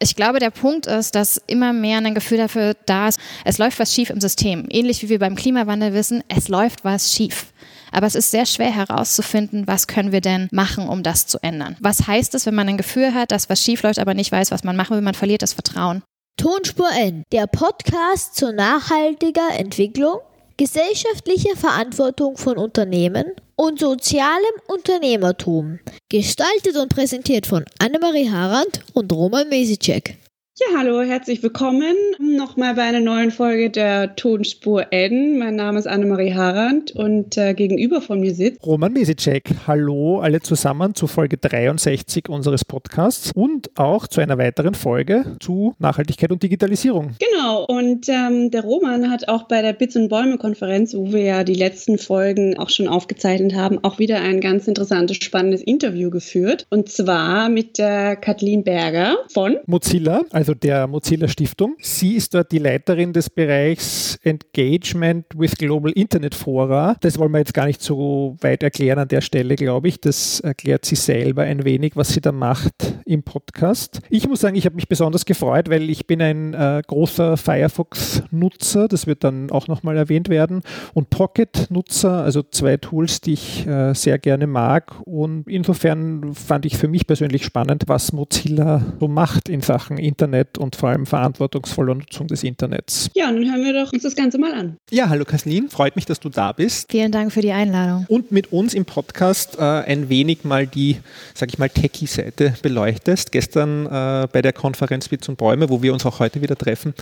ich glaube, der Punkt ist, dass immer mehr ein Gefühl dafür da ist, es läuft was schief im System. Ähnlich wie wir beim Klimawandel wissen, es läuft was schief. Aber es ist sehr schwer herauszufinden, was können wir denn machen, um das zu ändern. Was heißt es, wenn man ein Gefühl hat, dass was schief läuft, aber nicht weiß, was man machen will? Man verliert das Vertrauen. Tonspur N, der Podcast zur nachhaltiger Entwicklung, gesellschaftlicher Verantwortung von Unternehmen und sozialem Unternehmertum. Gestaltet und präsentiert von Annemarie Harand und Roman Mesicek. Ja, hallo, herzlich willkommen nochmal bei einer neuen Folge der Tonspur N. Mein Name ist Annemarie Harand und äh, gegenüber von mir sitzt Roman Mesicek. Hallo alle zusammen zu Folge 63 unseres Podcasts und auch zu einer weiteren Folge zu Nachhaltigkeit und Digitalisierung. Genau, und ähm, der Roman hat auch bei der Bits und Bäume Konferenz, wo wir ja die letzten Folgen auch schon aufgezeichnet haben, auch wieder ein ganz interessantes, spannendes Interview geführt. Und zwar mit der Kathleen Berger von Mozilla, also also der Mozilla Stiftung. Sie ist dort die Leiterin des Bereichs Engagement with Global Internet Fora. Das wollen wir jetzt gar nicht so weit erklären an der Stelle, glaube ich. Das erklärt sie selber ein wenig, was sie da macht im Podcast. Ich muss sagen, ich habe mich besonders gefreut, weil ich bin ein äh, großer Firefox-Nutzer. Das wird dann auch nochmal erwähnt werden. Und Pocket-Nutzer, also zwei Tools, die ich äh, sehr gerne mag. Und insofern fand ich für mich persönlich spannend, was Mozilla so macht in Sachen Internet Internet und vor allem verantwortungsvoller Nutzung des Internets. Ja, nun hören wir doch uns das Ganze mal an. Ja, hallo Kathleen, freut mich, dass du da bist. Vielen Dank für die Einladung. Und mit uns im Podcast äh, ein wenig mal die, sag ich mal, Techie-Seite beleuchtest. Gestern äh, bei der Konferenz Witz und Bäume, wo wir uns auch heute wieder treffen,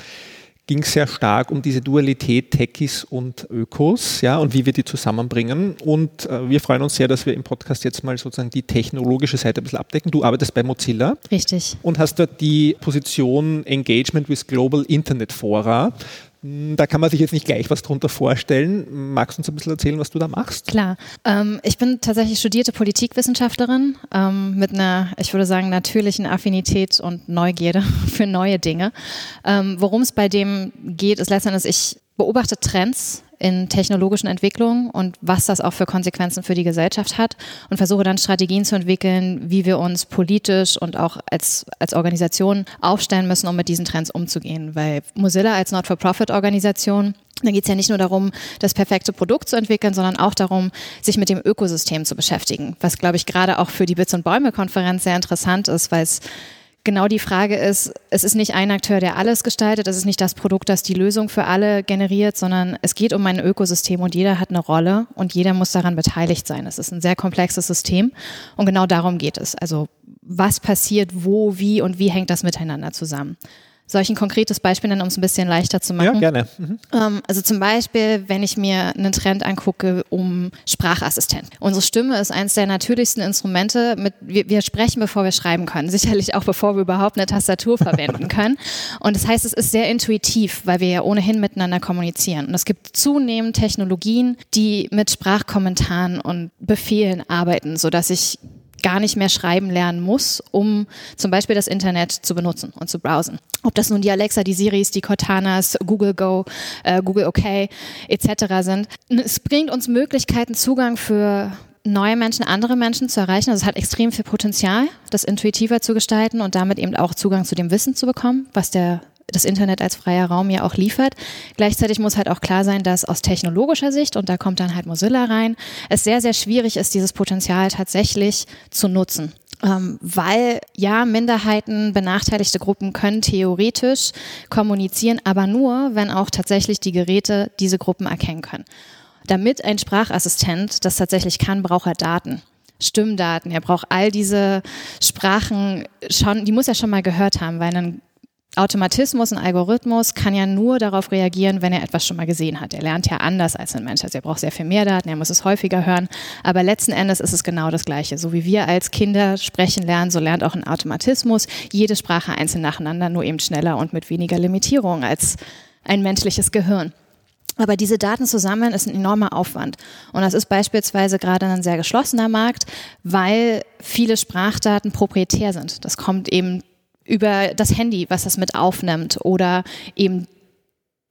ging es sehr stark um diese Dualität Techies und Ökos, ja, und wie wir die zusammenbringen. Und äh, wir freuen uns sehr, dass wir im Podcast jetzt mal sozusagen die technologische Seite ein bisschen abdecken. Du arbeitest bei Mozilla. Richtig. Und hast dort die Position Engagement with Global Internet Fora. Da kann man sich jetzt nicht gleich was drunter vorstellen. Magst du uns ein bisschen erzählen, was du da machst? Klar. Ähm, ich bin tatsächlich studierte Politikwissenschaftlerin ähm, mit einer, ich würde sagen, natürlichen Affinität und Neugierde für neue Dinge. Ähm, Worum es bei dem geht, ist letztendlich, ich beobachte Trends in technologischen Entwicklungen und was das auch für Konsequenzen für die Gesellschaft hat und versuche dann Strategien zu entwickeln, wie wir uns politisch und auch als, als Organisation aufstellen müssen, um mit diesen Trends umzugehen. Weil Mozilla als Not-for-Profit-Organisation da geht es ja nicht nur darum, das perfekte Produkt zu entwickeln, sondern auch darum, sich mit dem Ökosystem zu beschäftigen. Was, glaube ich, gerade auch für die Bits und Bäume-Konferenz sehr interessant ist, weil es genau die Frage ist, es ist nicht ein Akteur, der alles gestaltet, es ist nicht das Produkt, das die Lösung für alle generiert, sondern es geht um ein Ökosystem und jeder hat eine Rolle und jeder muss daran beteiligt sein. Es ist ein sehr komplexes System und genau darum geht es. Also was passiert wo, wie und wie hängt das miteinander zusammen? Soll ich ein konkretes Beispiel nennen, um es ein bisschen leichter zu machen? Ja, gerne. Mhm. Ähm, also zum Beispiel, wenn ich mir einen Trend angucke um Sprachassistent. Unsere Stimme ist eines der natürlichsten Instrumente. Mit, wir, wir sprechen, bevor wir schreiben können. Sicherlich auch, bevor wir überhaupt eine Tastatur verwenden können. Und das heißt, es ist sehr intuitiv, weil wir ja ohnehin miteinander kommunizieren. Und es gibt zunehmend Technologien, die mit Sprachkommentaren und Befehlen arbeiten, sodass ich gar nicht mehr schreiben lernen muss, um zum Beispiel das Internet zu benutzen und zu browsen. Ob das nun die Alexa, die Siris, die Cortanas, Google Go, äh, Google OK etc. sind. Es bringt uns Möglichkeiten, Zugang für neue Menschen, andere Menschen zu erreichen. Also es hat extrem viel Potenzial, das intuitiver zu gestalten und damit eben auch Zugang zu dem Wissen zu bekommen, was der das Internet als freier Raum ja auch liefert. Gleichzeitig muss halt auch klar sein, dass aus technologischer Sicht, und da kommt dann halt Mozilla rein, es sehr, sehr schwierig ist, dieses Potenzial tatsächlich zu nutzen. Ähm, weil ja, Minderheiten, benachteiligte Gruppen können theoretisch kommunizieren, aber nur, wenn auch tatsächlich die Geräte diese Gruppen erkennen können. Damit ein Sprachassistent das tatsächlich kann, braucht er Daten. Stimmdaten, er braucht all diese Sprachen schon, die muss er schon mal gehört haben, weil ein Automatismus, ein Algorithmus kann ja nur darauf reagieren, wenn er etwas schon mal gesehen hat. Er lernt ja anders als ein Mensch. Also er braucht sehr viel mehr Daten, er muss es häufiger hören. Aber letzten Endes ist es genau das Gleiche. So wie wir als Kinder sprechen lernen, so lernt auch ein Automatismus jede Sprache einzeln nacheinander, nur eben schneller und mit weniger Limitierung als ein menschliches Gehirn. Aber diese Daten zusammen ist ein enormer Aufwand. Und das ist beispielsweise gerade ein sehr geschlossener Markt, weil viele Sprachdaten proprietär sind. Das kommt eben über das Handy, was das mit aufnimmt oder eben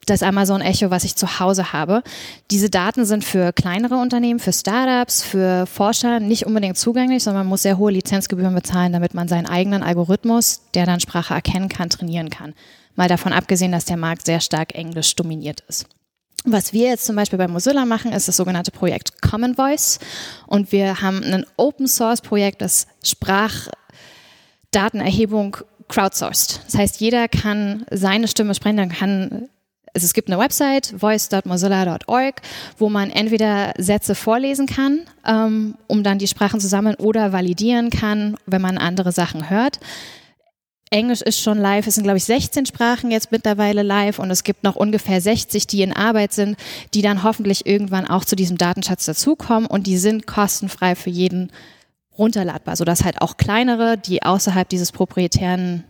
das Amazon Echo, was ich zu Hause habe. Diese Daten sind für kleinere Unternehmen, für Startups, für Forscher nicht unbedingt zugänglich, sondern man muss sehr hohe Lizenzgebühren bezahlen, damit man seinen eigenen Algorithmus, der dann Sprache erkennen kann, trainieren kann. Mal davon abgesehen, dass der Markt sehr stark englisch dominiert ist. Was wir jetzt zum Beispiel bei Mozilla machen, ist das sogenannte Projekt Common Voice. Und wir haben ein Open Source Projekt, das Sprachdatenerhebung crowdsourced. Das heißt, jeder kann seine Stimme sprechen, kann es gibt eine Website, voice.mozilla.org, wo man entweder Sätze vorlesen kann, ähm, um dann die Sprachen zu sammeln, oder validieren kann, wenn man andere Sachen hört. Englisch ist schon live. Es sind, glaube ich, 16 Sprachen jetzt mittlerweile live und es gibt noch ungefähr 60, die in Arbeit sind, die dann hoffentlich irgendwann auch zu diesem Datenschatz dazukommen und die sind kostenfrei für jeden runterladbar, sodass halt auch kleinere, die außerhalb dieses proprietären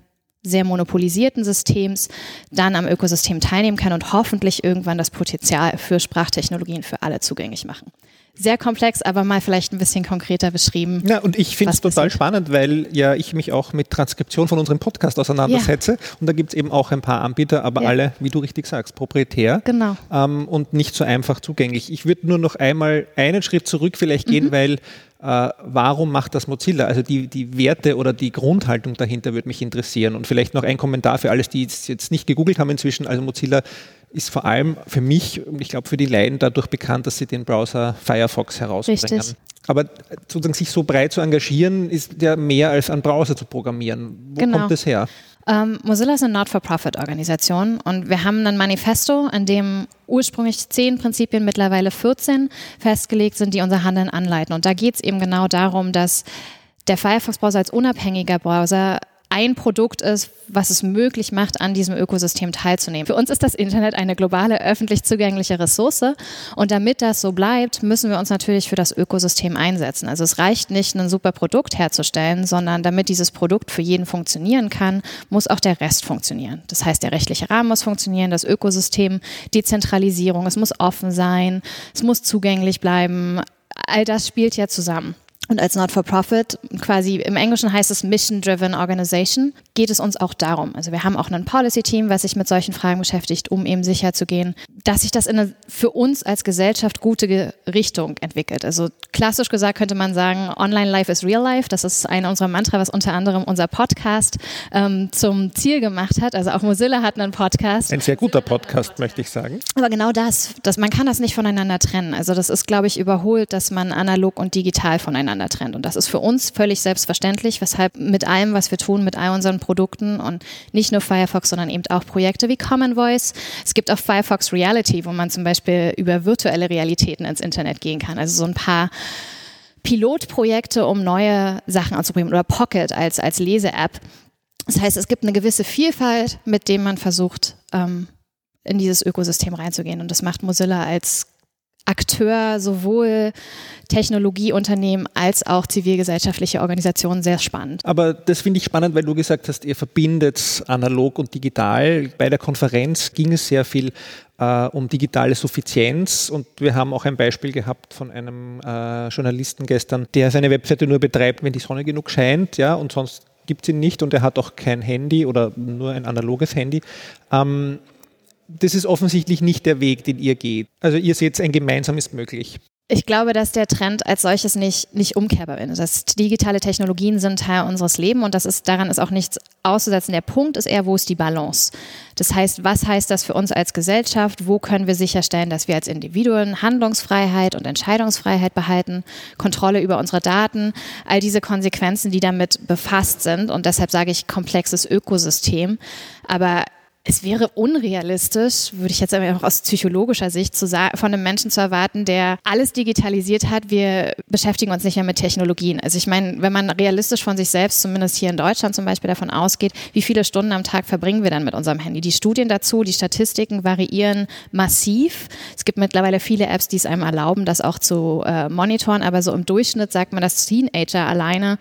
sehr monopolisierten Systems dann am Ökosystem teilnehmen kann und hoffentlich irgendwann das Potenzial für Sprachtechnologien für alle zugänglich machen sehr komplex, aber mal vielleicht ein bisschen konkreter beschrieben. Ja, und ich finde es total spannend, weil ja ich mich auch mit Transkription von unserem Podcast auseinandersetze. Ja. Und da gibt es eben auch ein paar Anbieter, aber ja. alle, wie du richtig sagst, proprietär genau. Ähm, und nicht so einfach zugänglich. Ich würde nur noch einmal einen Schritt zurück vielleicht gehen, mhm. weil äh, warum macht das Mozilla? Also die, die Werte oder die Grundhaltung dahinter würde mich interessieren. Und vielleicht noch ein Kommentar für alles, die es jetzt nicht gegoogelt haben inzwischen. Also Mozilla ist vor allem für mich und ich glaube für die Laien dadurch bekannt, dass sie den Browser Firefox herausbringen. Richtig. Aber sozusagen sich so breit zu engagieren, ist ja mehr als einen Browser zu programmieren. Wo genau. kommt das her? Ähm, Mozilla ist eine Not-for-Profit-Organisation und wir haben ein Manifesto, in dem ursprünglich zehn Prinzipien, mittlerweile 14 festgelegt sind, die unser Handeln anleiten. Und da geht es eben genau darum, dass der Firefox-Browser als unabhängiger Browser ein Produkt ist, was es möglich macht, an diesem Ökosystem teilzunehmen. Für uns ist das Internet eine globale, öffentlich zugängliche Ressource. Und damit das so bleibt, müssen wir uns natürlich für das Ökosystem einsetzen. Also es reicht nicht, ein super Produkt herzustellen, sondern damit dieses Produkt für jeden funktionieren kann, muss auch der Rest funktionieren. Das heißt, der rechtliche Rahmen muss funktionieren, das Ökosystem, Dezentralisierung, es muss offen sein, es muss zugänglich bleiben. All das spielt ja zusammen. Und als Not-for-Profit, quasi im Englischen heißt es Mission-Driven Organization, geht es uns auch darum. Also wir haben auch ein Policy-Team, was sich mit solchen Fragen beschäftigt, um eben sicherzugehen, dass sich das in eine für uns als Gesellschaft gute Richtung entwickelt. Also klassisch gesagt könnte man sagen, Online-Life is Real Life. Das ist eine unserer Mantra, was unter anderem unser Podcast ähm, zum Ziel gemacht hat. Also auch Mozilla hat einen Podcast. Ein sehr guter Podcast, möchte ich sagen. Aber genau das, dass man kann das nicht voneinander trennen. Also das ist, glaube ich, überholt, dass man analog und digital voneinander voneinander trennt. Und das ist für uns völlig selbstverständlich, weshalb mit allem, was wir tun, mit all unseren Produkten und nicht nur Firefox, sondern eben auch Projekte wie Common Voice. Es gibt auch Firefox Reality, wo man zum Beispiel über virtuelle Realitäten ins Internet gehen kann. Also so ein paar Pilotprojekte, um neue Sachen anzuprobieren oder Pocket als, als Lese-App. Das heißt, es gibt eine gewisse Vielfalt, mit dem man versucht, ähm, in dieses Ökosystem reinzugehen. Und das macht Mozilla als Akteur sowohl Technologieunternehmen als auch zivilgesellschaftliche Organisationen sehr spannend. Aber das finde ich spannend, weil du gesagt hast, ihr verbindet analog und digital. Bei der Konferenz ging es sehr viel äh, um digitale Suffizienz und wir haben auch ein Beispiel gehabt von einem äh, Journalisten gestern, der seine Webseite nur betreibt, wenn die Sonne genug scheint, ja, und sonst gibt es ihn nicht und er hat auch kein Handy oder nur ein analoges Handy. Ähm, das ist offensichtlich nicht der Weg, den ihr geht. Also ihr seht, ein gemeinsames möglich. Ich glaube, dass der Trend als solches nicht, nicht umkehrbar ist. Das digitale Technologien sind Teil unseres Lebens und das ist, daran ist auch nichts auszusetzen. Der Punkt ist eher, wo ist die Balance? Das heißt, was heißt das für uns als Gesellschaft? Wo können wir sicherstellen, dass wir als Individuen Handlungsfreiheit und Entscheidungsfreiheit behalten, Kontrolle über unsere Daten, all diese Konsequenzen, die damit befasst sind. Und deshalb sage ich komplexes Ökosystem. Aber es wäre unrealistisch, würde ich jetzt einfach aus psychologischer Sicht zu von einem Menschen zu erwarten, der alles digitalisiert hat. Wir beschäftigen uns nicht mehr mit Technologien. Also ich meine, wenn man realistisch von sich selbst, zumindest hier in Deutschland zum Beispiel, davon ausgeht, wie viele Stunden am Tag verbringen wir dann mit unserem Handy? Die Studien dazu, die Statistiken variieren massiv. Es gibt mittlerweile viele Apps, die es einem erlauben, das auch zu äh, monitoren, aber so im Durchschnitt sagt man, dass Teenager alleine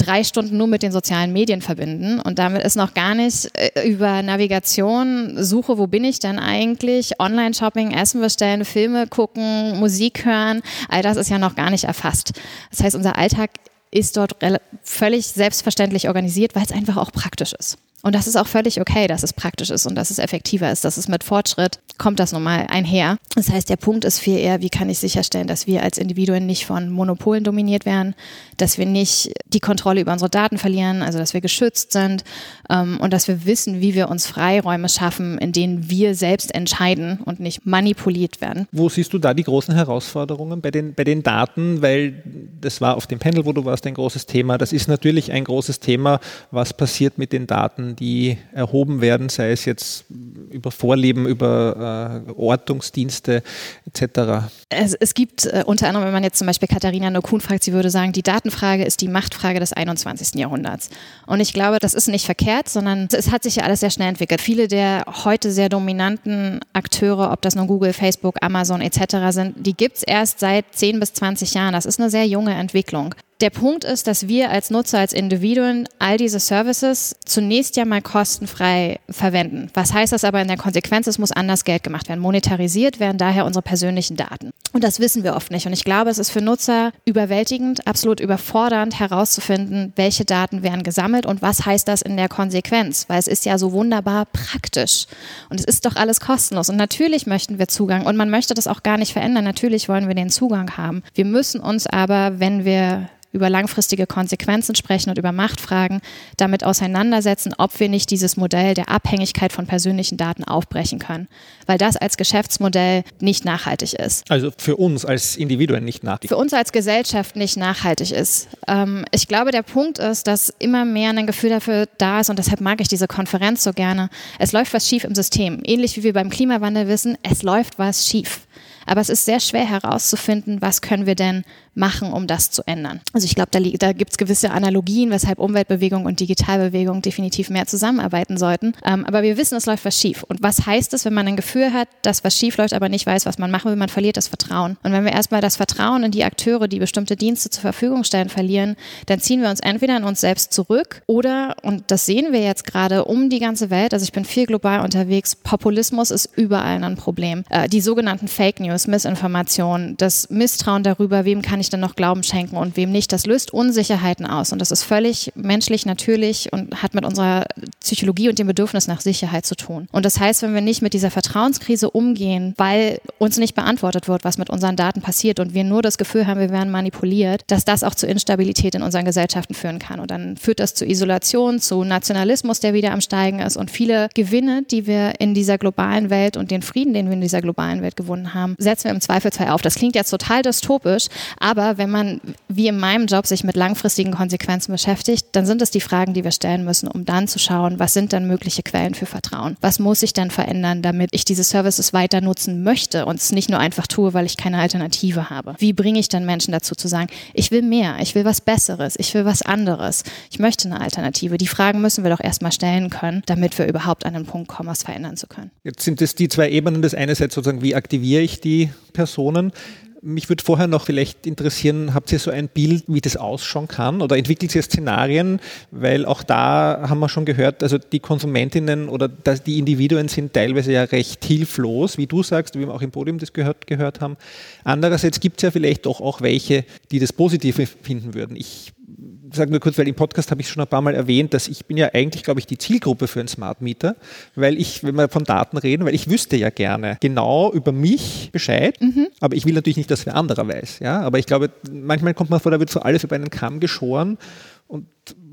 drei Stunden nur mit den sozialen Medien verbinden und damit ist noch gar nicht äh, über Navigation, Suche, wo bin ich denn eigentlich, Online-Shopping, Essen bestellen, Filme gucken, Musik hören, all das ist ja noch gar nicht erfasst. Das heißt, unser Alltag ist dort völlig selbstverständlich organisiert, weil es einfach auch praktisch ist. Und das ist auch völlig okay, dass es praktisch ist und dass es effektiver ist, dass es mit Fortschritt kommt das nun mal einher. Das heißt, der Punkt ist viel eher, wie kann ich sicherstellen, dass wir als Individuen nicht von Monopolen dominiert werden, dass wir nicht die Kontrolle über unsere Daten verlieren, also dass wir geschützt sind ähm, und dass wir wissen, wie wir uns Freiräume schaffen, in denen wir selbst entscheiden und nicht manipuliert werden. Wo siehst du da die großen Herausforderungen bei den, bei den Daten? Weil das war auf dem Panel, wo du warst, ein großes Thema. Das ist natürlich ein großes Thema, was passiert mit den Daten, die erhoben werden, sei es jetzt über Vorleben, über äh, Ortungsdienste etc. Es, es gibt äh, unter anderem, wenn man jetzt zum Beispiel Katharina Nokun fragt, sie würde sagen, die Datenfrage ist die Machtfrage des 21. Jahrhunderts. Und ich glaube, das ist nicht verkehrt, sondern es hat sich ja alles sehr schnell entwickelt. Viele der heute sehr dominanten Akteure, ob das nun Google, Facebook, Amazon etc. sind, die gibt es erst seit 10 bis 20 Jahren. Das ist eine sehr junge Entwicklung. Der Punkt ist, dass wir als Nutzer, als Individuen all diese Services zunächst ja mal kostenfrei verwenden. Was heißt das aber in der Konsequenz? Es muss anders Geld gemacht werden. Monetarisiert werden daher unsere persönlichen Daten. Und das wissen wir oft nicht. Und ich glaube, es ist für Nutzer überwältigend, absolut überfordernd herauszufinden, welche Daten werden gesammelt und was heißt das in der Konsequenz. Weil es ist ja so wunderbar praktisch. Und es ist doch alles kostenlos. Und natürlich möchten wir Zugang. Und man möchte das auch gar nicht verändern. Natürlich wollen wir den Zugang haben. Wir müssen uns aber, wenn wir über langfristige Konsequenzen sprechen und über Machtfragen, damit auseinandersetzen, ob wir nicht dieses Modell der Abhängigkeit von persönlichen Daten aufbrechen können, weil das als Geschäftsmodell nicht nachhaltig ist. Also für uns als Individuen nicht nachhaltig. Für uns als Gesellschaft nicht nachhaltig ist. Ähm, ich glaube, der Punkt ist, dass immer mehr ein Gefühl dafür da ist und deshalb mag ich diese Konferenz so gerne. Es läuft was schief im System. Ähnlich wie wir beim Klimawandel wissen, es läuft was schief. Aber es ist sehr schwer herauszufinden, was können wir denn machen, um das zu ändern. Also ich glaube, da, da gibt es gewisse Analogien, weshalb Umweltbewegung und Digitalbewegung definitiv mehr zusammenarbeiten sollten. Ähm, aber wir wissen, es läuft was schief. Und was heißt es, wenn man ein Gefühl hat, dass was schief läuft, aber nicht weiß, was man machen will? Man verliert das Vertrauen. Und wenn wir erstmal das Vertrauen in die Akteure, die bestimmte Dienste zur Verfügung stellen, verlieren, dann ziehen wir uns entweder in uns selbst zurück oder, und das sehen wir jetzt gerade um die ganze Welt, also ich bin viel global unterwegs, Populismus ist überall ein Problem. Äh, die sogenannten Fake News, Missinformation, das Misstrauen darüber, wem kann ich denn noch Glauben schenken und wem nicht, das löst Unsicherheiten aus. Und das ist völlig menschlich, natürlich und hat mit unserer Psychologie und dem Bedürfnis nach Sicherheit zu tun. Und das heißt, wenn wir nicht mit dieser Vertrauenskrise umgehen, weil uns nicht beantwortet wird, was mit unseren Daten passiert und wir nur das Gefühl haben, wir werden manipuliert, dass das auch zu Instabilität in unseren Gesellschaften führen kann. Und dann führt das zu Isolation, zu Nationalismus, der wieder am Steigen ist und viele Gewinne, die wir in dieser globalen Welt und den Frieden, den wir in dieser globalen Welt gewonnen haben, setzen wir im Zweifelsfall auf. Das klingt jetzt total dystopisch, aber aber wenn man, wie in meinem Job, sich mit langfristigen Konsequenzen beschäftigt, dann sind es die Fragen, die wir stellen müssen, um dann zu schauen, was sind denn mögliche Quellen für Vertrauen? Was muss ich denn verändern, damit ich diese Services weiter nutzen möchte und es nicht nur einfach tue, weil ich keine Alternative habe? Wie bringe ich dann Menschen dazu zu sagen, ich will mehr, ich will was Besseres, ich will was anderes, ich möchte eine Alternative? Die Fragen müssen wir doch erstmal stellen können, damit wir überhaupt an den Punkt kommen, was verändern zu können. Jetzt sind es die zwei Ebenen. Das eine ist sozusagen, wie aktiviere ich die Personen? Mich würde vorher noch vielleicht interessieren, habt ihr so ein Bild, wie das ausschauen kann oder entwickelt ihr Szenarien? Weil auch da haben wir schon gehört, also die Konsumentinnen oder die Individuen sind teilweise ja recht hilflos, wie du sagst, wie wir auch im Podium das gehört, gehört haben. Andererseits gibt es ja vielleicht auch, auch welche, die das Positive finden würden. Ich sage nur kurz, weil im Podcast habe ich schon ein paar Mal erwähnt, dass ich bin ja eigentlich, glaube ich, die Zielgruppe für einen Smart Meter, weil ich, wenn wir von Daten reden, weil ich wüsste ja gerne genau über mich Bescheid, mhm. aber ich will natürlich nicht, dass wer anderer weiß. Ja? Aber ich glaube, manchmal kommt man vor, da wird so alles über einen Kamm geschoren und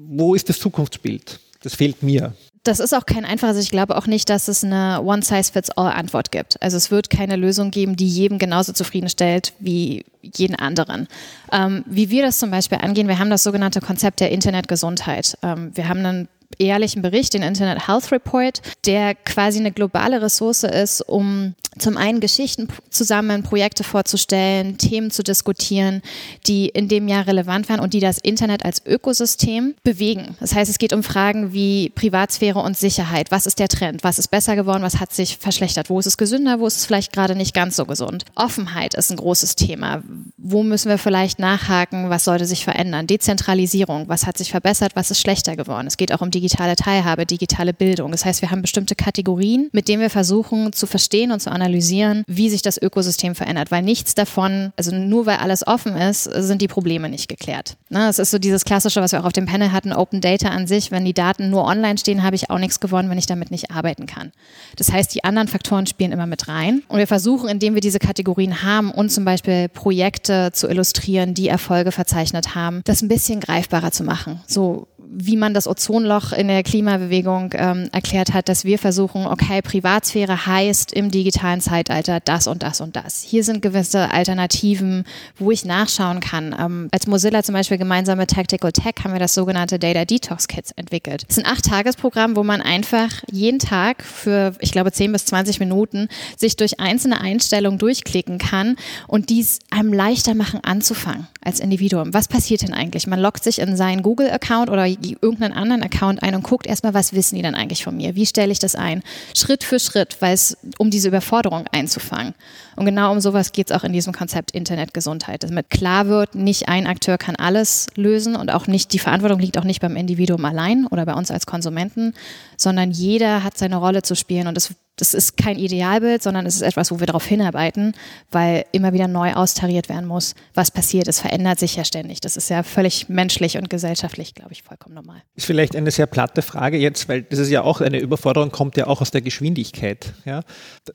wo ist das Zukunftsbild? Das fehlt mir das ist auch kein einfaches. Ich glaube auch nicht, dass es eine One-Size-Fits-All-Antwort gibt. Also es wird keine Lösung geben, die jedem genauso zufriedenstellt wie jeden anderen. Ähm, wie wir das zum Beispiel angehen, wir haben das sogenannte Konzept der Internetgesundheit. Ähm, wir haben einen ehrlichen Bericht, den Internet Health Report, der quasi eine globale Ressource ist, um zum einen Geschichten zu sammeln, Projekte vorzustellen, Themen zu diskutieren, die in dem Jahr relevant waren und die das Internet als Ökosystem bewegen. Das heißt, es geht um Fragen wie Privatsphäre und Sicherheit. Was ist der Trend? Was ist besser geworden? Was hat sich verschlechtert? Wo ist es gesünder? Wo ist es vielleicht gerade nicht ganz so gesund? Offenheit ist ein großes Thema. Wo müssen wir vielleicht nachhaken? Was sollte sich verändern? Dezentralisierung. Was hat sich verbessert? Was ist schlechter geworden? Es geht auch um digitale Teilhabe, digitale Bildung. Das heißt, wir haben bestimmte Kategorien, mit denen wir versuchen zu verstehen und zu analysieren, wie sich das Ökosystem verändert, weil nichts davon, also nur weil alles offen ist, sind die Probleme nicht geklärt. Ne, es ist so dieses klassische, was wir auch auf dem Panel hatten, Open Data an sich. Wenn die Daten nur online stehen, habe ich auch nichts gewonnen, wenn ich damit nicht arbeiten kann. Das heißt, die anderen Faktoren spielen immer mit rein. Und wir versuchen, indem wir diese Kategorien haben und zum Beispiel Projekte zu illustrieren, die Erfolge verzeichnet haben, das ein bisschen greifbarer zu machen. So wie man das Ozonloch in der Klimabewegung ähm, erklärt hat, dass wir versuchen, okay, Privatsphäre heißt im digitalen Zeitalter das und das und das. Hier sind gewisse Alternativen, wo ich nachschauen kann. Ähm, als Mozilla zum Beispiel gemeinsam mit Tactical Tech haben wir das sogenannte Data Detox Kits entwickelt. Das ist ein Acht-Tages-Programm, wo man einfach jeden Tag für, ich glaube, 10 bis 20 Minuten sich durch einzelne Einstellungen durchklicken kann und dies einem leichter machen anzufangen als Individuum. Was passiert denn eigentlich? Man loggt sich in seinen Google-Account oder irgendeinen anderen Account ein und guckt erstmal, was wissen die denn eigentlich von mir? Wie stelle ich das ein? Schritt für Schritt, weil es um diese Überforderung einzufangen. Und genau um sowas geht es auch in diesem Konzept Internetgesundheit. Damit klar wird, nicht ein Akteur kann alles lösen und auch nicht, die Verantwortung liegt auch nicht beim Individuum allein oder bei uns als Konsumenten, sondern jeder hat seine Rolle zu spielen und es das ist kein Idealbild, sondern es ist etwas, wo wir darauf hinarbeiten, weil immer wieder neu austariert werden muss, was passiert. Es verändert sich ja ständig. Das ist ja völlig menschlich und gesellschaftlich, glaube ich, vollkommen normal. Ist vielleicht eine sehr platte Frage jetzt, weil das ist ja auch eine Überforderung, kommt ja auch aus der Geschwindigkeit, ja,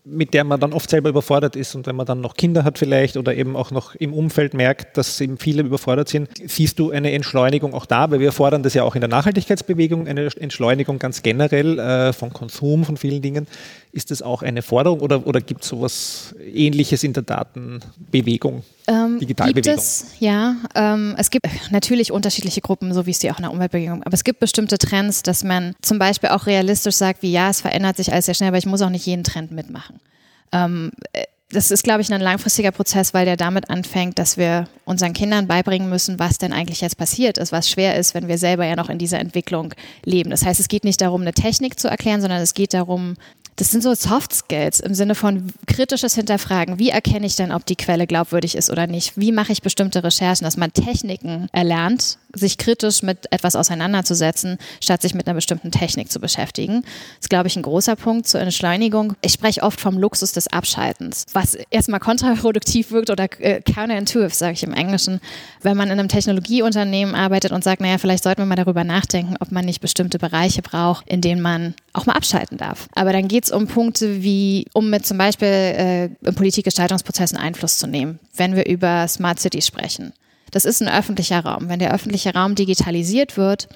mit der man dann oft selber überfordert ist. Und wenn man dann noch Kinder hat vielleicht oder eben auch noch im Umfeld merkt, dass eben viele überfordert sind, siehst du eine Entschleunigung auch da, weil wir fordern das ja auch in der Nachhaltigkeitsbewegung, eine Entschleunigung ganz generell äh, von Konsum, von vielen Dingen. Ist das auch eine Forderung oder, oder gibt es sowas Ähnliches in der Datenbewegung? Ähm, Digitalbewegung? Gibt es, ja. Ähm, es gibt natürlich unterschiedliche Gruppen, so wie es die auch in der Umweltbewegung Aber es gibt bestimmte Trends, dass man zum Beispiel auch realistisch sagt, wie ja, es verändert sich alles sehr schnell, aber ich muss auch nicht jeden Trend mitmachen. Ähm, äh, das ist, glaube ich, ein langfristiger Prozess, weil der damit anfängt, dass wir unseren Kindern beibringen müssen, was denn eigentlich jetzt passiert ist, was schwer ist, wenn wir selber ja noch in dieser Entwicklung leben. Das heißt, es geht nicht darum, eine Technik zu erklären, sondern es geht darum, das sind so Soft Skills im Sinne von kritisches Hinterfragen. Wie erkenne ich denn, ob die Quelle glaubwürdig ist oder nicht? Wie mache ich bestimmte Recherchen, dass man Techniken erlernt, sich kritisch mit etwas auseinanderzusetzen, statt sich mit einer bestimmten Technik zu beschäftigen. Das ist, glaube ich, ein großer Punkt zur Entschleunigung. Ich spreche oft vom Luxus des Abschaltens, was erstmal kontraproduktiv wirkt oder äh, counterintuitive, sage ich im Englischen, wenn man in einem Technologieunternehmen arbeitet und sagt, naja, vielleicht sollten wir mal darüber nachdenken, ob man nicht bestimmte Bereiche braucht, in denen man auch mal abschalten darf. Aber dann geht es um Punkte wie, um mit zum Beispiel äh, in Politikgestaltungsprozessen Einfluss zu nehmen, wenn wir über Smart Cities sprechen. Das ist ein öffentlicher Raum. Wenn der öffentliche Raum digitalisiert wird,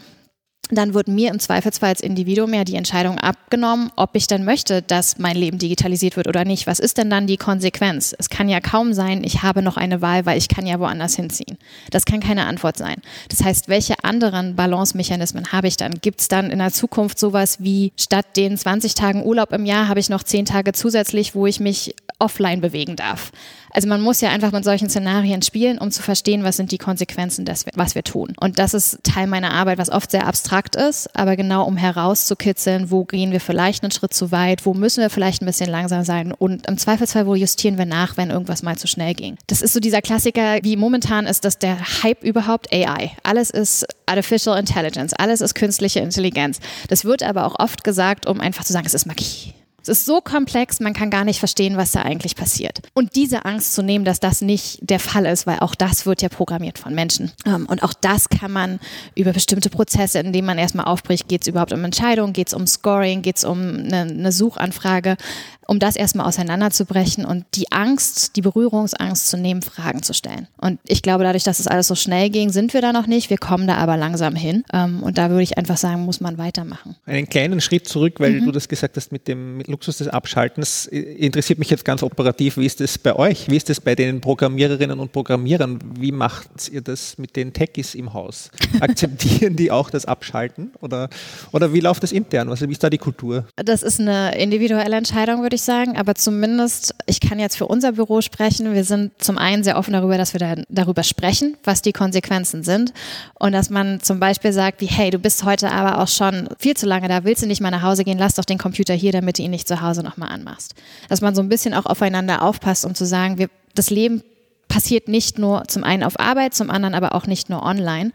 dann wird mir im Zweifelsfall als Individuum ja die Entscheidung abgenommen, ob ich denn möchte, dass mein Leben digitalisiert wird oder nicht. Was ist denn dann die Konsequenz? Es kann ja kaum sein, ich habe noch eine Wahl, weil ich kann ja woanders hinziehen. Das kann keine Antwort sein. Das heißt, welche anderen Balance-Mechanismen habe ich dann? Gibt es dann in der Zukunft sowas wie, statt den 20 Tagen Urlaub im Jahr habe ich noch 10 Tage zusätzlich, wo ich mich offline bewegen darf? Also man muss ja einfach mit solchen Szenarien spielen, um zu verstehen, was sind die Konsequenzen des, was wir tun. Und das ist Teil meiner Arbeit, was oft sehr abstrakt ist, aber genau um herauszukitzeln, wo gehen wir vielleicht einen Schritt zu weit, wo müssen wir vielleicht ein bisschen langsam sein und im Zweifelsfall, wo justieren wir nach, wenn irgendwas mal zu schnell ging. Das ist so dieser Klassiker, wie momentan ist das der Hype überhaupt AI. Alles ist Artificial Intelligence, alles ist künstliche Intelligenz. Das wird aber auch oft gesagt, um einfach zu sagen, es ist Magie. Es ist so komplex, man kann gar nicht verstehen, was da eigentlich passiert. Und diese Angst zu nehmen, dass das nicht der Fall ist, weil auch das wird ja programmiert von Menschen. Ähm, und auch das kann man über bestimmte Prozesse, indem man erstmal aufbricht, geht es überhaupt um Entscheidungen, geht es um Scoring, geht es um eine, eine Suchanfrage, um das erstmal auseinanderzubrechen und die Angst, die Berührungsangst zu nehmen, Fragen zu stellen. Und ich glaube, dadurch, dass es alles so schnell ging, sind wir da noch nicht. Wir kommen da aber langsam hin. Ähm, und da würde ich einfach sagen, muss man weitermachen. Einen kleinen Schritt zurück, weil mhm. du das gesagt hast mit dem Luxus des Abschaltens. Interessiert mich jetzt ganz operativ. Wie ist das bei euch? Wie ist das bei den Programmiererinnen und Programmierern? Wie macht ihr das mit den Techies im Haus? Akzeptieren die auch das Abschalten? Oder, oder wie läuft das intern? Also wie ist da die Kultur? Das ist eine individuelle Entscheidung, würde ich ich sagen, aber zumindest, ich kann jetzt für unser Büro sprechen. Wir sind zum einen sehr offen darüber, dass wir da, darüber sprechen, was die Konsequenzen sind. Und dass man zum Beispiel sagt, wie, hey, du bist heute aber auch schon viel zu lange da, willst du nicht mal nach Hause gehen, lass doch den Computer hier, damit du ihn nicht zu Hause nochmal anmachst. Dass man so ein bisschen auch aufeinander aufpasst, um zu sagen, wir, das Leben passiert nicht nur zum einen auf Arbeit, zum anderen aber auch nicht nur online.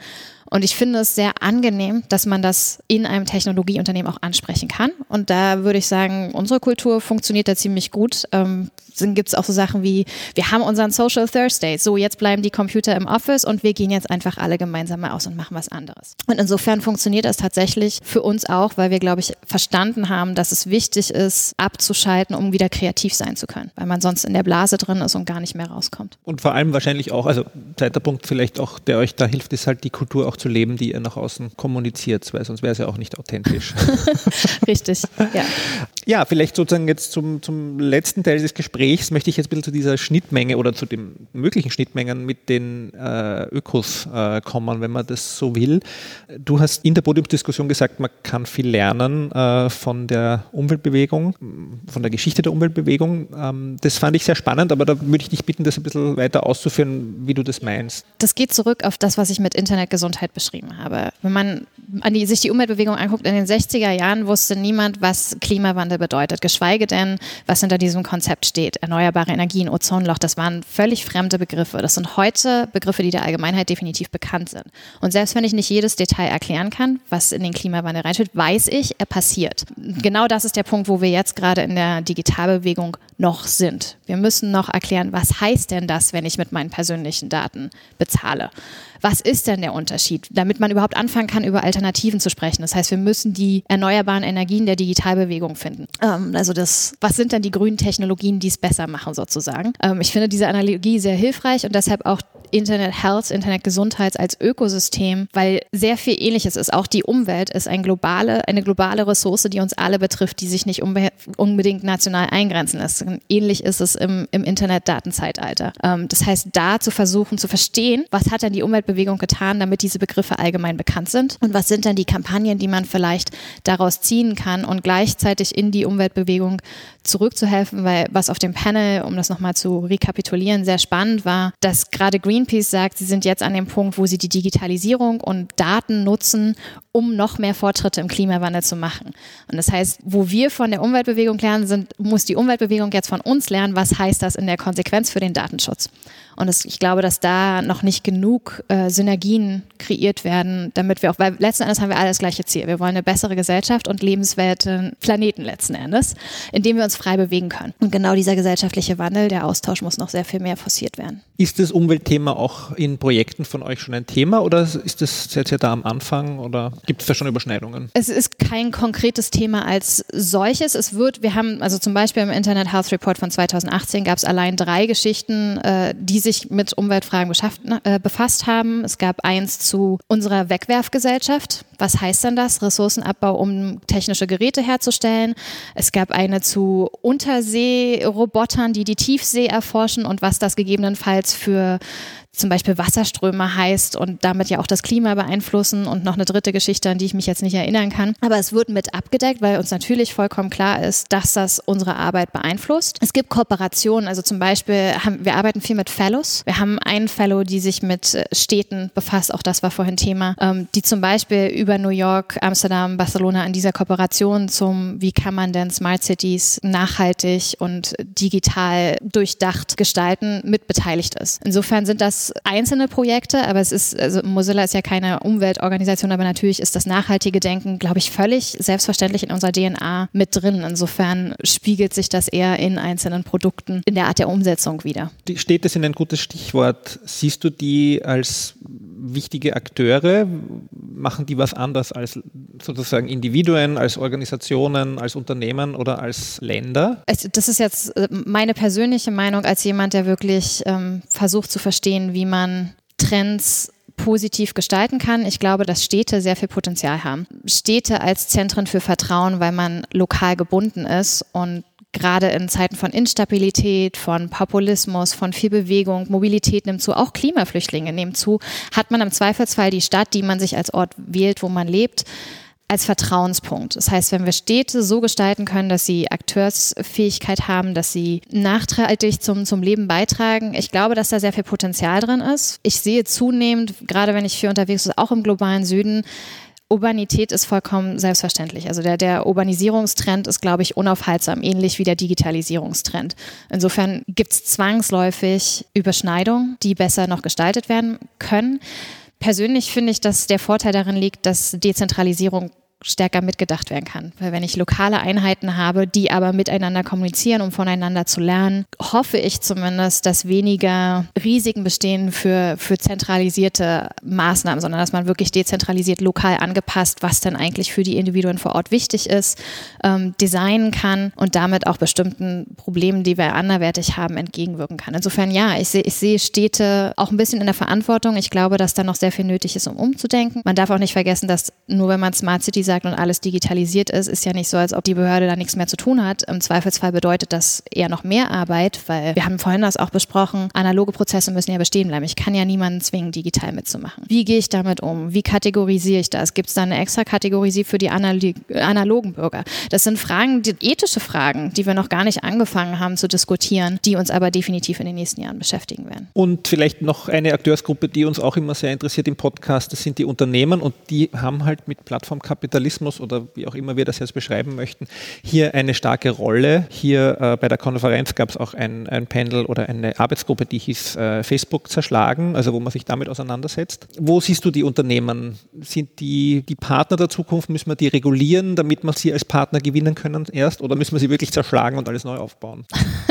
Und ich finde es sehr angenehm, dass man das in einem Technologieunternehmen auch ansprechen kann. Und da würde ich sagen, unsere Kultur funktioniert da ziemlich gut. Ähm, dann gibt es auch so Sachen wie, wir haben unseren Social Thursday. So, jetzt bleiben die Computer im Office und wir gehen jetzt einfach alle gemeinsam mal aus und machen was anderes. Und insofern funktioniert das tatsächlich für uns auch, weil wir, glaube ich, verstanden haben, dass es wichtig ist, abzuschalten, um wieder kreativ sein zu können. Weil man sonst in der Blase drin ist und gar nicht mehr rauskommt. Und vor allem wahrscheinlich auch, also zweiter Punkt vielleicht auch, der euch da hilft, ist halt die Kultur auch zu leben, die ihr nach außen kommuniziert, weil sonst wäre es ja auch nicht authentisch. Richtig, ja. Ja, vielleicht sozusagen jetzt zum, zum letzten Teil des Gesprächs möchte ich jetzt ein bisschen zu dieser Schnittmenge oder zu den möglichen Schnittmengen mit den äh, Ökos äh, kommen, wenn man das so will. Du hast in der Podiumsdiskussion gesagt, man kann viel lernen äh, von der Umweltbewegung, von der Geschichte der Umweltbewegung. Ähm, das fand ich sehr spannend, aber da würde ich dich bitten, das ein bisschen weiter auszuführen, wie du das meinst. Das geht zurück auf das, was ich mit Internetgesundheit beschrieben habe. Wenn man an die, sich die Umweltbewegung anguckt, in den 60er Jahren wusste niemand, was Klimawandel bedeutet, geschweige denn, was hinter diesem Konzept steht. Erneuerbare Energien, Ozonloch, das waren völlig fremde Begriffe. Das sind heute Begriffe, die der Allgemeinheit definitiv bekannt sind. Und selbst wenn ich nicht jedes Detail erklären kann, was in den Klimawandel reinsteht, weiß ich, er passiert. Genau das ist der Punkt, wo wir jetzt gerade in der Digitalbewegung noch sind. Wir müssen noch erklären, was heißt denn das, wenn ich mit meinen persönlichen Daten bezahle? was ist denn der Unterschied, damit man überhaupt anfangen kann, über Alternativen zu sprechen. Das heißt, wir müssen die erneuerbaren Energien der Digitalbewegung finden. Ähm, also das, was sind denn die grünen Technologien, die es besser machen sozusagen? Ähm, ich finde diese Analogie sehr hilfreich und deshalb auch Internet Health, Internet Gesundheit als Ökosystem, weil sehr viel Ähnliches ist. Auch die Umwelt ist ein globale, eine globale Ressource, die uns alle betrifft, die sich nicht unbedingt national eingrenzen lässt. Ähnlich ist es im, im Internet-Datenzeitalter. Ähm, das heißt, da zu versuchen zu verstehen, was hat denn die Umweltbewegung getan, damit diese Begriffe allgemein bekannt sind und was sind denn die Kampagnen, die man vielleicht daraus ziehen kann und gleichzeitig in die Umweltbewegung zurückzuhelfen, weil was auf dem Panel, um das nochmal zu rekapitulieren, sehr spannend war, dass gerade Greenpeace sagt, sie sind jetzt an dem Punkt, wo sie die Digitalisierung und Daten nutzen, um noch mehr Fortschritte im Klimawandel zu machen. Und das heißt, wo wir von der Umweltbewegung lernen, sind, muss die Umweltbewegung jetzt von uns lernen, was heißt das in der Konsequenz für den Datenschutz. Und es, ich glaube, dass da noch nicht genug äh, Synergien kreiert werden, damit wir auch, weil letzten Endes haben wir alle das gleiche Ziel. Wir wollen eine bessere Gesellschaft und lebenswerte Planeten letzten Endes, in dem wir uns frei bewegen können. Und genau dieser gesellschaftliche Wandel, der Austausch muss noch sehr viel mehr forciert werden. Ist das Umweltthema auch in Projekten von euch schon ein Thema oder ist das jetzt ja da am Anfang oder gibt es da schon Überschneidungen? Es ist kein konkretes Thema als solches. Es wird, wir haben also zum Beispiel im Internet Health Report von 2018 gab es allein drei Geschichten, äh, die sich mit Umweltfragen äh, befasst haben. Es gab eins zu unserer Wegwerfgesellschaft. Was heißt denn das? Ressourcenabbau, um technische Geräte herzustellen. Es gab eine zu Unterseerobotern, die die Tiefsee erforschen und was das gegebenenfalls für zum Beispiel Wasserströme heißt und damit ja auch das Klima beeinflussen und noch eine dritte Geschichte, an die ich mich jetzt nicht erinnern kann. Aber es wird mit abgedeckt, weil uns natürlich vollkommen klar ist, dass das unsere Arbeit beeinflusst. Es gibt Kooperationen, also zum Beispiel haben wir arbeiten viel mit Fellows. Wir haben einen Fellow, die sich mit äh, Städten befasst, auch das war vorhin Thema, ähm, die zum Beispiel über New York, Amsterdam, Barcelona an dieser Kooperation zum, wie kann man denn Smart Cities nachhaltig und digital durchdacht gestalten, mitbeteiligt ist. Insofern sind das einzelne Projekte, aber es ist, also Mozilla ist ja keine Umweltorganisation, aber natürlich ist das nachhaltige Denken, glaube ich, völlig selbstverständlich in unserer DNA mit drin. Insofern spiegelt sich das eher in einzelnen Produkten in der Art der Umsetzung wieder. Die Städte sind ein gutes Stichwort. Siehst du die als wichtige Akteure? Machen die was anders als sozusagen Individuen, als Organisationen, als Unternehmen oder als Länder? Das ist jetzt äh, meine persönliche Meinung als jemand, der wirklich ähm, versucht zu verstehen, wie man Trends positiv gestalten kann. Ich glaube, dass Städte sehr viel Potenzial haben. Städte als Zentren für Vertrauen, weil man lokal gebunden ist und gerade in Zeiten von Instabilität, von Populismus, von viel Bewegung, Mobilität nimmt zu, auch Klimaflüchtlinge nehmen zu, hat man im Zweifelsfall die Stadt, die man sich als Ort wählt, wo man lebt, als Vertrauenspunkt. Das heißt, wenn wir Städte so gestalten können, dass sie Akteursfähigkeit haben, dass sie nachhaltig zum, zum Leben beitragen, ich glaube, dass da sehr viel Potenzial drin ist. Ich sehe zunehmend, gerade wenn ich viel unterwegs bin, auch im globalen Süden, Urbanität ist vollkommen selbstverständlich. Also der, der Urbanisierungstrend ist, glaube ich, unaufhaltsam, ähnlich wie der Digitalisierungstrend. Insofern gibt es zwangsläufig Überschneidungen, die besser noch gestaltet werden können. Persönlich finde ich, dass der Vorteil darin liegt, dass Dezentralisierung stärker mitgedacht werden kann. Weil wenn ich lokale Einheiten habe, die aber miteinander kommunizieren, um voneinander zu lernen, hoffe ich zumindest, dass weniger Risiken bestehen für, für zentralisierte Maßnahmen, sondern dass man wirklich dezentralisiert lokal angepasst, was dann eigentlich für die Individuen vor Ort wichtig ist, ähm, designen kann und damit auch bestimmten Problemen, die wir anderwertig haben, entgegenwirken kann. Insofern ja, ich sehe ich sehe Städte auch ein bisschen in der Verantwortung. Ich glaube, dass da noch sehr viel nötig ist, um umzudenken. Man darf auch nicht vergessen, dass nur wenn man Smart Cities sagt und alles digitalisiert ist, ist ja nicht so, als ob die Behörde da nichts mehr zu tun hat. Im Zweifelsfall bedeutet das eher noch mehr Arbeit, weil wir haben vorhin das auch besprochen, analoge Prozesse müssen ja bestehen bleiben. Ich kann ja niemanden zwingen, digital mitzumachen. Wie gehe ich damit um? Wie kategorisiere ich das? Gibt es da eine extra Kategorie für die analogen Bürger? Das sind Fragen, die, ethische Fragen, die wir noch gar nicht angefangen haben zu diskutieren, die uns aber definitiv in den nächsten Jahren beschäftigen werden. Und vielleicht noch eine Akteursgruppe, die uns auch immer sehr interessiert im Podcast, das sind die Unternehmen und die haben halt mit Plattformkapital Kapitalismus oder wie auch immer wir das jetzt beschreiben möchten, hier eine starke Rolle. Hier äh, bei der Konferenz gab es auch ein, ein Panel oder eine Arbeitsgruppe, die hieß äh, Facebook zerschlagen, also wo man sich damit auseinandersetzt. Wo siehst du die Unternehmen? Sind die die Partner der Zukunft? Müssen wir die regulieren, damit wir sie als Partner gewinnen können erst? Oder müssen wir sie wirklich zerschlagen und alles neu aufbauen?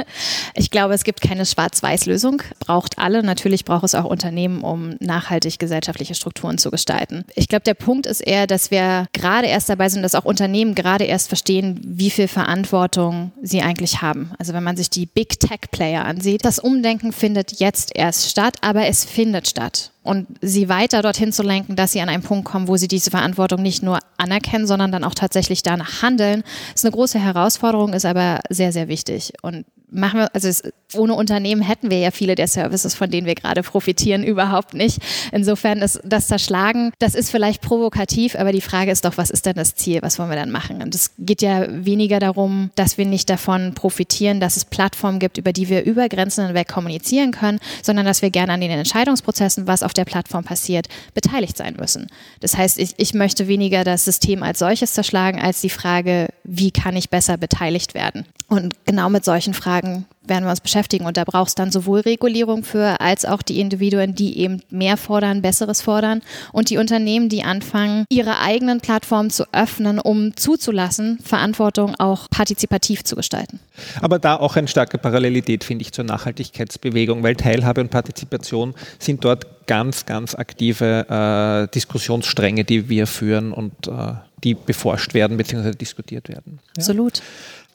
ich glaube, es gibt keine Schwarz-Weiß-Lösung. Braucht alle. Natürlich braucht es auch Unternehmen, um nachhaltig gesellschaftliche Strukturen zu gestalten. Ich glaube, der Punkt ist eher, dass wir gerade erst dabei sind, dass auch Unternehmen gerade erst verstehen, wie viel Verantwortung sie eigentlich haben. Also wenn man sich die Big Tech Player ansieht, das Umdenken findet jetzt erst statt, aber es findet statt. Und sie weiter dorthin zu lenken, dass sie an einen Punkt kommen, wo sie diese Verantwortung nicht nur anerkennen, sondern dann auch tatsächlich danach handeln, ist eine große Herausforderung, ist aber sehr, sehr wichtig. Und machen wir, also es, ohne Unternehmen hätten wir ja viele der Services, von denen wir gerade profitieren, überhaupt nicht. Insofern ist das Zerschlagen, das ist vielleicht provokativ, aber die Frage ist doch, was ist denn das Ziel? Was wollen wir dann machen? Und es geht ja weniger darum, dass wir nicht davon profitieren, dass es Plattformen gibt, über die wir über Grenzen hinweg kommunizieren können, sondern dass wir gerne an den Entscheidungsprozessen, was auf der Plattform passiert, beteiligt sein müssen. Das heißt, ich, ich möchte weniger das System als solches zerschlagen, als die Frage, wie kann ich besser beteiligt werden? Und genau mit solchen Fragen werden wir uns beschäftigen. Und da braucht es dann sowohl Regulierung für, als auch die Individuen, die eben mehr fordern, Besseres fordern und die Unternehmen, die anfangen, ihre eigenen Plattformen zu öffnen, um zuzulassen, Verantwortung auch partizipativ zu gestalten. Aber da auch eine starke Parallelität, finde ich, zur Nachhaltigkeitsbewegung, weil Teilhabe und Partizipation sind dort ganz, ganz aktive äh, Diskussionsstränge, die wir führen und äh, die beforscht werden bzw. diskutiert werden. Ja? Absolut.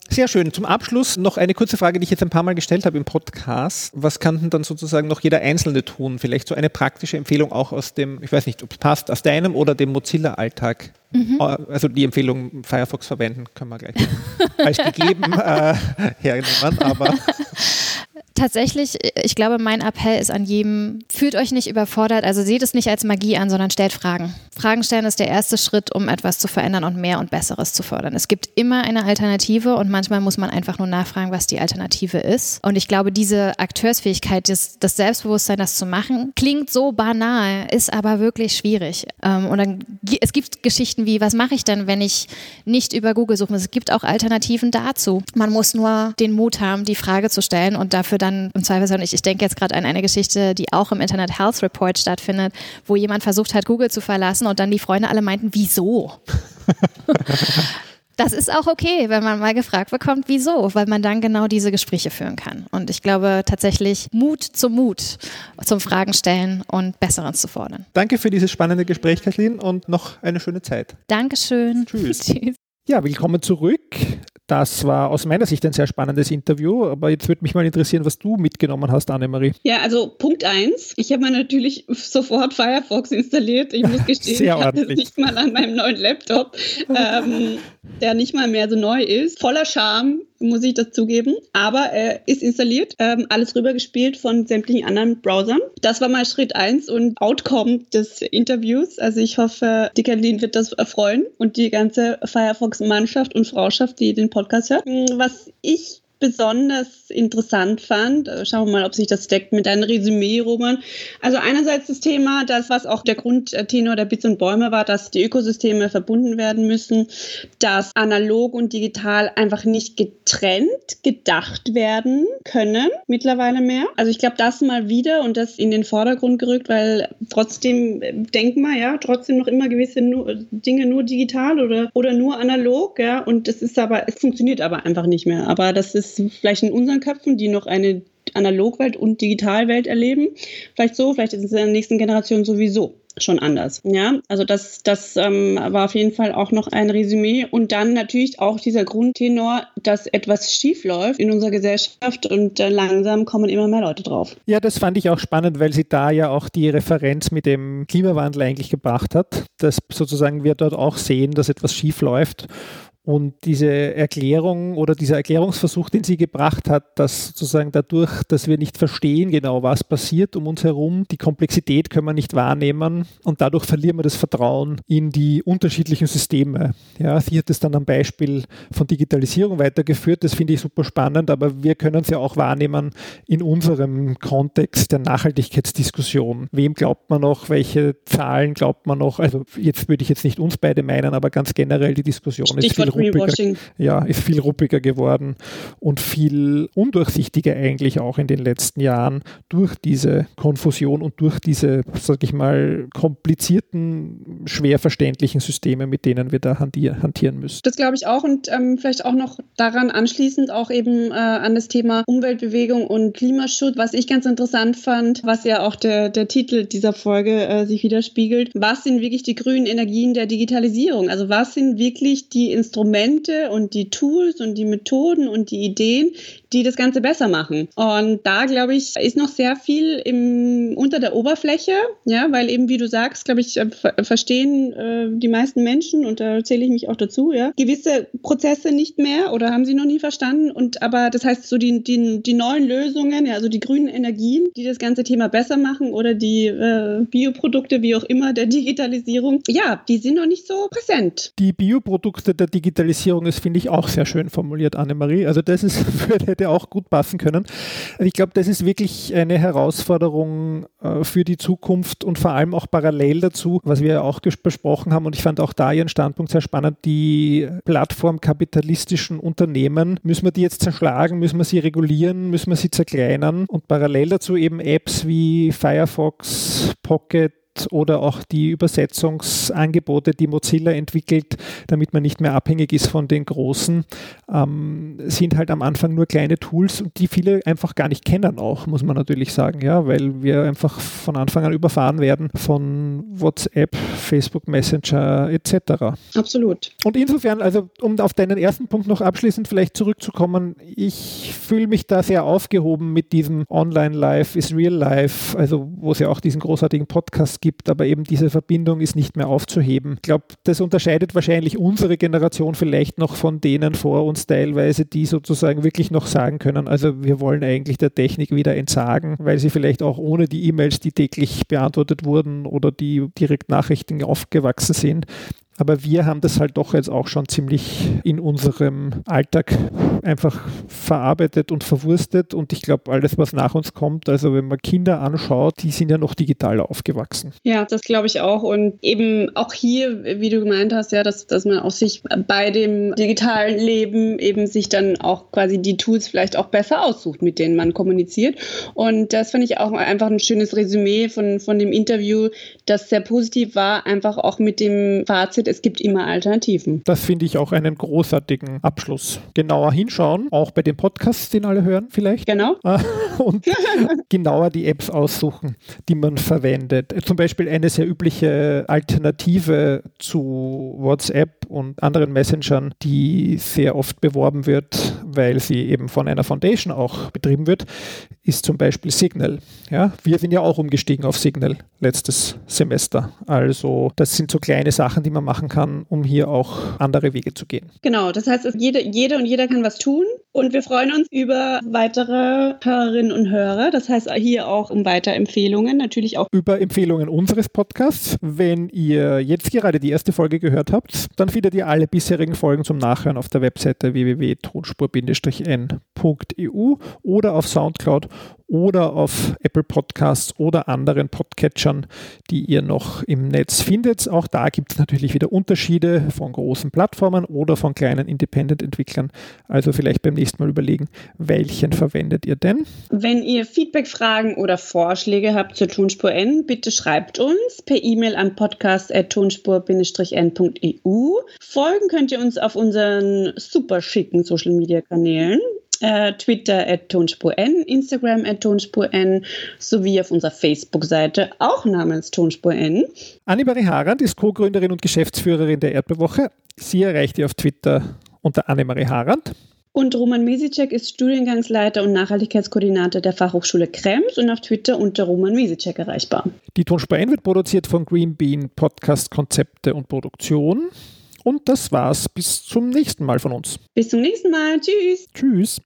Sehr schön. Zum Abschluss noch eine kurze Frage, die ich jetzt ein paar Mal gestellt habe im Podcast. Was kann denn dann sozusagen noch jeder Einzelne tun? Vielleicht so eine praktische Empfehlung auch aus dem, ich weiß nicht, ob es passt, aus deinem oder dem Mozilla-Alltag. Mhm. Äh, also die Empfehlung Firefox verwenden, können wir gleich als gegeben äh, hernehmen, aber tatsächlich, ich glaube, mein Appell ist an jedem, fühlt euch nicht überfordert, also seht es nicht als Magie an, sondern stellt Fragen. Fragen stellen ist der erste Schritt, um etwas zu verändern und mehr und Besseres zu fördern. Es gibt immer eine Alternative und manchmal muss man einfach nur nachfragen, was die Alternative ist. Und ich glaube, diese Akteursfähigkeit, das, das Selbstbewusstsein, das zu machen, klingt so banal, ist aber wirklich schwierig. Ähm, und dann, es gibt Geschichten wie, was mache ich denn, wenn ich nicht über Google suche? Es gibt auch Alternativen dazu. Man muss nur den Mut haben, die Frage zu stellen und dafür dann im Zweifelsfall, ich, ich denke jetzt gerade an eine Geschichte, die auch im Internet Health Report stattfindet, wo jemand versucht hat, Google zu verlassen und dann die Freunde alle meinten, wieso? Das ist auch okay, wenn man mal gefragt bekommt, wieso, weil man dann genau diese Gespräche führen kann. Und ich glaube tatsächlich Mut zum Mut, zum Fragen stellen und Besseres zu fordern. Danke für dieses spannende Gespräch, Kathleen, und noch eine schöne Zeit. Dankeschön. Tschüss. Tschüss. Ja, willkommen zurück. Das war aus meiner Sicht ein sehr spannendes Interview, aber jetzt würde mich mal interessieren, was du mitgenommen hast, Annemarie. Ja, also Punkt eins. Ich habe mir natürlich sofort Firefox installiert. Ich muss gestehen, ich habe es nicht mal an meinem neuen Laptop, ähm, der nicht mal mehr so neu ist. Voller Charme muss ich das zugeben. Aber er ist installiert, ähm, alles rübergespielt von sämtlichen anderen Browsern. Das war mal Schritt eins und Outcome des Interviews. Also ich hoffe, die Kathleen wird das erfreuen und die ganze Firefox-Mannschaft und Frauschaft, die den Podcast hört. Hm, was ich besonders interessant fand. Äh, schauen wir mal, ob sich das deckt mit deinem Resümee, Roman. Also einerseits das Thema, das, was auch der Grundtenor der Bits und Bäume war, dass die Ökosysteme verbunden werden müssen, dass analog und digital einfach nicht getrennt gedacht werden können, mittlerweile mehr. Also ich glaube, das mal wieder und das in den Vordergrund gerückt, weil trotzdem äh, denken wir ja, trotzdem noch immer gewisse Dinge nur digital oder, oder nur analog, ja, und das ist aber, es funktioniert aber einfach nicht mehr. Aber das ist ist vielleicht in unseren Köpfen, die noch eine Analogwelt und Digitalwelt erleben. Vielleicht so, vielleicht ist es in der nächsten Generation sowieso schon anders. Ja, also das, das ähm, war auf jeden Fall auch noch ein Resümee. Und dann natürlich auch dieser Grundtenor, dass etwas schief läuft in unserer Gesellschaft und äh, langsam kommen immer mehr Leute drauf. Ja, das fand ich auch spannend, weil sie da ja auch die Referenz mit dem Klimawandel eigentlich gebracht hat, dass sozusagen wir dort auch sehen, dass etwas schief läuft und diese Erklärung oder dieser Erklärungsversuch, den sie gebracht hat, dass sozusagen dadurch, dass wir nicht verstehen genau, was passiert um uns herum, die Komplexität können wir nicht wahrnehmen und dadurch verlieren wir das Vertrauen in die unterschiedlichen Systeme. Ja, sie hat es dann am Beispiel von Digitalisierung weitergeführt, das finde ich super spannend, aber wir können es ja auch wahrnehmen in unserem Kontext der Nachhaltigkeitsdiskussion. Wem glaubt man noch, welche Zahlen glaubt man noch? Also jetzt würde ich jetzt nicht uns beide meinen, aber ganz generell die Diskussion Stichwort ist ruppiger, ja, ist viel ruppiger geworden und viel undurchsichtiger eigentlich auch in den letzten Jahren durch diese Konfusion und durch diese, sag ich mal, komplizierten, schwer verständlichen Systeme, mit denen wir da hantieren müssen. Das glaube ich auch und ähm, vielleicht auch noch daran anschließend auch eben äh, an das Thema Umweltbewegung und Klimaschutz, was ich ganz interessant fand, was ja auch der, der Titel dieser Folge äh, sich widerspiegelt. Was sind wirklich die grünen Energien der Digitalisierung? Also was sind wirklich die Instrumente, Instrumente und die Tools und die Methoden und die Ideen, die das Ganze besser machen. Und da, glaube ich, ist noch sehr viel im, unter der Oberfläche, ja, weil eben, wie du sagst, glaube ich, äh, verstehen äh, die meisten Menschen, und da zähle ich mich auch dazu, ja, gewisse Prozesse nicht mehr oder haben sie noch nie verstanden. Und aber das heißt, so die, die, die neuen Lösungen, ja, also die grünen Energien, die das ganze Thema besser machen oder die äh, Bioprodukte, wie auch immer, der Digitalisierung, ja, die sind noch nicht so präsent. Die Bioprodukte der Digitalisierung ist, finde ich, auch sehr schön formuliert, Annemarie. Also das ist, hätte hätte auch gut passen können. Ich glaube, das ist wirklich eine Herausforderung äh, für die Zukunft und vor allem auch parallel dazu, was wir auch besprochen haben. Und ich fand auch da Ihren Standpunkt sehr spannend. Die plattformkapitalistischen Unternehmen, müssen wir die jetzt zerschlagen? Müssen wir sie regulieren? Müssen wir sie zerkleinern? Und parallel dazu eben Apps wie Firefox, Pocket, oder auch die Übersetzungsangebote, die Mozilla entwickelt, damit man nicht mehr abhängig ist von den großen, ähm, sind halt am Anfang nur kleine Tools und die viele einfach gar nicht kennen auch, muss man natürlich sagen, ja, weil wir einfach von Anfang an überfahren werden von WhatsApp, Facebook Messenger etc. Absolut. Und insofern, also um auf deinen ersten Punkt noch abschließend vielleicht zurückzukommen, ich fühle mich da sehr aufgehoben mit diesem Online Life is Real Life, also wo es ja auch diesen großartigen Podcast gibt, aber eben diese Verbindung ist nicht mehr aufzuheben. Ich glaube, das unterscheidet wahrscheinlich unsere Generation vielleicht noch von denen vor uns teilweise, die sozusagen wirklich noch sagen können, also wir wollen eigentlich der Technik wieder entsagen, weil sie vielleicht auch ohne die E-Mails, die täglich beantwortet wurden oder die direkt Nachrichten aufgewachsen sind, aber wir haben das halt doch jetzt auch schon ziemlich in unserem Alltag einfach verarbeitet und verwurstet. Und ich glaube, alles, was nach uns kommt, also wenn man Kinder anschaut, die sind ja noch digital aufgewachsen. Ja, das glaube ich auch. Und eben auch hier, wie du gemeint hast, ja, dass, dass man auch sich bei dem digitalen Leben eben sich dann auch quasi die Tools vielleicht auch besser aussucht, mit denen man kommuniziert. Und das fand ich auch einfach ein schönes Resümee von, von dem Interview, das sehr positiv war, einfach auch mit dem Fazit, bedeutet, es gibt immer Alternativen. Das finde ich auch einen großartigen Abschluss. Genauer hinschauen, auch bei den Podcasts, den alle hören vielleicht. Genau. Und genauer die Apps aussuchen, die man verwendet. Zum Beispiel eine sehr übliche Alternative zu WhatsApp und anderen Messengern, die sehr oft beworben wird, weil sie eben von einer Foundation auch betrieben wird, ist zum Beispiel Signal. Ja, wir sind ja auch umgestiegen auf Signal letztes Semester. Also das sind so kleine Sachen, die man machen kann, um hier auch andere Wege zu gehen. Genau, das heißt, jede, jede und jeder kann was tun und wir freuen uns über weitere Hörerinnen und Hörer. Das heißt hier auch um Weiterempfehlungen, natürlich auch über Empfehlungen unseres Podcasts. Wenn ihr jetzt gerade die erste Folge gehört habt, dann findet ihr alle bisherigen Folgen zum Nachhören auf der Webseite www.tonspur-n.eu oder auf Soundcloud oder auf Apple Podcasts oder anderen Podcatchern, die ihr noch im Netz findet. Auch da gibt es natürlich wieder Unterschiede von großen Plattformen oder von kleinen Independent-Entwicklern. Also vielleicht beim nächsten Mal überlegen, welchen verwendet ihr denn? Wenn ihr Feedback, Fragen oder Vorschläge habt zur Tonspur N, bitte schreibt uns per E-Mail an podcast.tonspur-n.eu. Folgen könnt ihr uns auf unseren super schicken Social-Media-Kanälen Twitter at tonspurn, Instagram at tonspurn sowie auf unserer Facebook-Seite auch namens tonspurn. Annemarie Harand ist Co-Gründerin und Geschäftsführerin der Erdbewoche. Sie erreicht ihr auf Twitter unter Annemarie Harand. Und Roman Mesicek ist Studiengangsleiter und Nachhaltigkeitskoordinator der Fachhochschule Krems und auf Twitter unter Roman Mesicek erreichbar. Die Tonspur N wird produziert von Green Bean Podcast Konzepte und Produktion. Und das war's. Bis zum nächsten Mal von uns. Bis zum nächsten Mal. Tschüss. Tschüss.